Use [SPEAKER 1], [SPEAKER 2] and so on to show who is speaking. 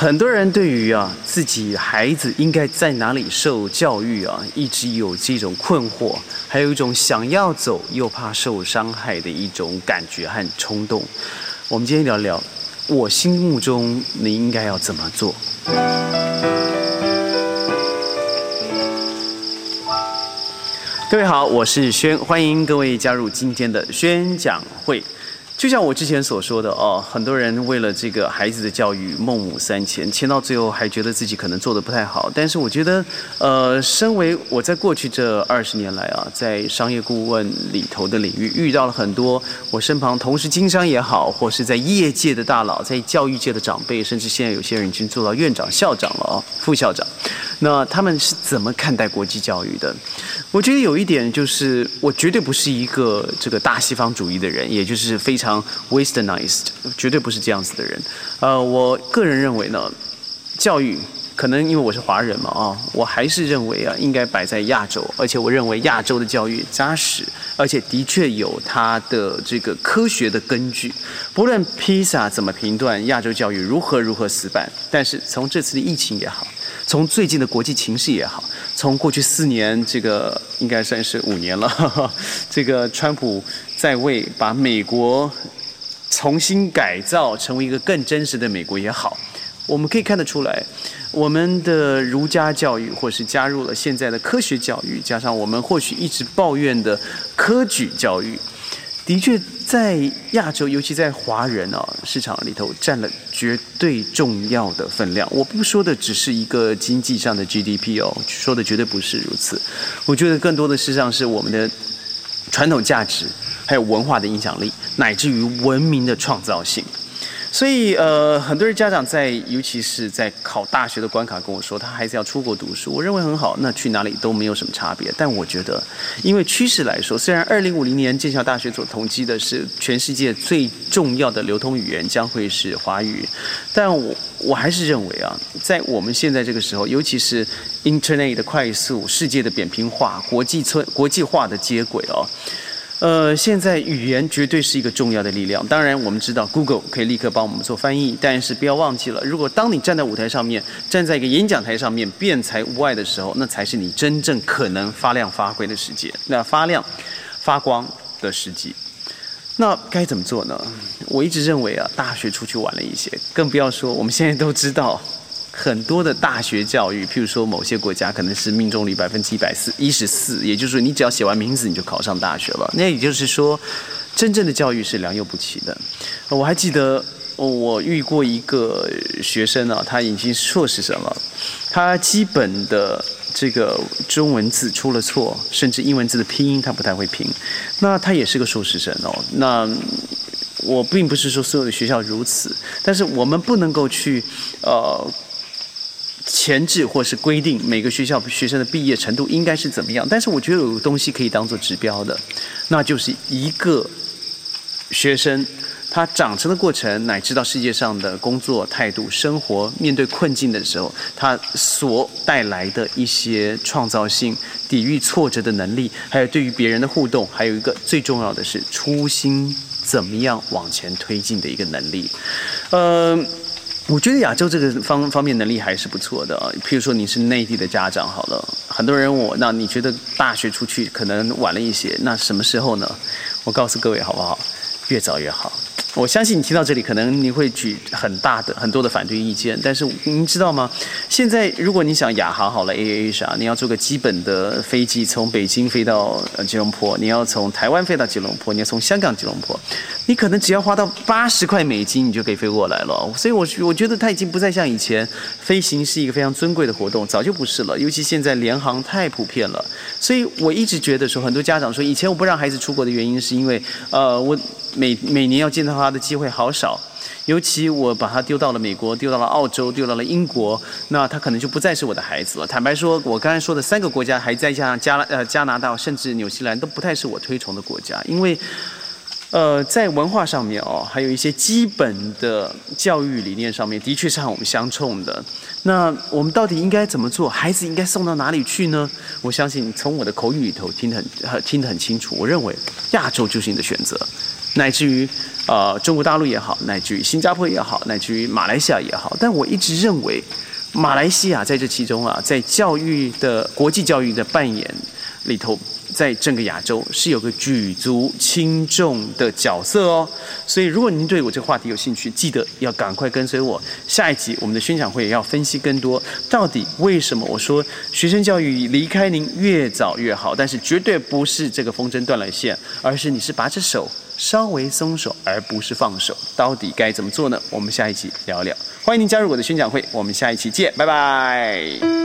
[SPEAKER 1] 很多人对于啊自己孩子应该在哪里受教育啊，一直有这种困惑，还有一种想要走又怕受伤害的一种感觉和冲动。我们今天聊聊，我心目中你应该要怎么做？各位好，我是轩，欢迎各位加入今天的宣讲会。就像我之前所说的哦，很多人为了这个孩子的教育孟母三迁，迁到最后还觉得自己可能做的不太好。但是我觉得，呃，身为我在过去这二十年来啊，在商业顾问里头的领域遇到了很多我身旁同时经商也好，或是在业界的大佬，在教育界的长辈，甚至现在有些人已经做到院长、校长了啊，副校长。那他们是怎么看待国际教育的？我觉得有一点就是，我绝对不是一个这个大西方主义的人，也就是非常 Westernized，绝对不是这样子的人。呃，我个人认为呢，教育可能因为我是华人嘛啊，我还是认为啊，应该摆在亚洲，而且我认为亚洲的教育扎实，而且的确有它的这个科学的根据。不论披萨怎么评断亚洲教育如何如何死板，但是从这次的疫情也好。从最近的国际情势也好，从过去四年这个应该算是五年了，这个川普在位，把美国重新改造成为一个更真实的美国也好，我们可以看得出来，我们的儒家教育，或是加入了现在的科学教育，加上我们或许一直抱怨的科举教育。的确，在亚洲，尤其在华人啊市场里头，占了绝对重要的分量。我不说的只是一个经济上的 GDP 哦，说的绝对不是如此。我觉得更多的事实上是我们的传统价值，还有文化的影响力，乃至于文明的创造性。所以，呃，很多人家长在，尤其是在考大学的关卡跟我说，他孩子要出国读书，我认为很好，那去哪里都没有什么差别。但我觉得，因为趋势来说，虽然二零五零年剑桥大学所统计的是全世界最重要的流通语言将会是华语，但我我还是认为啊，在我们现在这个时候，尤其是 Internet 的快速、世界的扁平化、国际村国际化的接轨哦。呃，现在语言绝对是一个重要的力量。当然，我们知道 Google 可以立刻帮我们做翻译，但是不要忘记了，如果当你站在舞台上面，站在一个演讲台上面，辩才无碍的时候，那才是你真正可能发亮发挥的时间，那发亮、发光的时机。那该怎么做呢？我一直认为啊，大学出去玩了一些，更不要说我们现在都知道。很多的大学教育，譬如说某些国家可能是命中率百分之一百四一十四，也就是说你只要写完名字你就考上大学了。那也就是说，真正的教育是良莠不齐的。我还记得我遇过一个学生啊，他已经硕士生了，他基本的这个中文字出了错，甚至英文字的拼音他不太会拼。那他也是个硕士生哦。那我并不是说所有的学校如此，但是我们不能够去呃。前置或是规定每个学校学生的毕业程度应该是怎么样？但是我觉得有个东西可以当做指标的，那就是一个学生他长成的过程，乃至到世界上的工作态度、生活面对困境的时候，他所带来的一些创造性、抵御挫折的能力，还有对于别人的互动，还有一个最重要的是初心怎么样往前推进的一个能力，嗯。我觉得亚洲这个方方面能力还是不错的。譬如说你是内地的家长，好了，很多人问我，那你觉得大学出去可能晚了一些，那什么时候呢？我告诉各位好不好？越早越好。我相信你听到这里，可能你会举很大的、很多的反对意见。但是您知道吗？现在如果你想亚航好了，A A 啥，你要做个基本的飞机从北京飞到吉隆坡，你要从台湾飞到吉隆坡，你要从香港吉隆坡，你可能只要花到八十块美金，你就可以飞过来了。所以，我我觉得它已经不再像以前飞行是一个非常尊贵的活动，早就不是了。尤其现在联航太普遍了，所以我一直觉得说，很多家长说，以前我不让孩子出国的原因是因为，呃，我。每每年要见到他的机会好少，尤其我把他丢到了美国，丢到了澳洲，丢到了英国，那他可能就不再是我的孩子了。坦白说，我刚才说的三个国家，还再加上加呃加拿大，甚至纽西兰，都不太是我推崇的国家，因为，呃，在文化上面哦，还有一些基本的教育理念上面，的确是和我们相冲的。那我们到底应该怎么做？孩子应该送到哪里去呢？我相信从我的口语里头听得很听得很清楚。我认为亚洲就是你的选择。乃至于，呃中国大陆也好，乃至于新加坡也好，乃至于马来西亚也好。但我一直认为，马来西亚在这其中啊，在教育的国际教育的扮演里头。在整个亚洲是有个举足轻重的角色哦，所以如果您对我这个话题有兴趣，记得要赶快跟随我。下一集我们的宣讲会也要分析更多，到底为什么我说学生教育离开您越早越好？但是绝对不是这个风筝断了线，而是你是拔着手稍微松手，而不是放手。到底该怎么做呢？我们下一期聊聊。欢迎您加入我的宣讲会，我们下一期见，拜拜。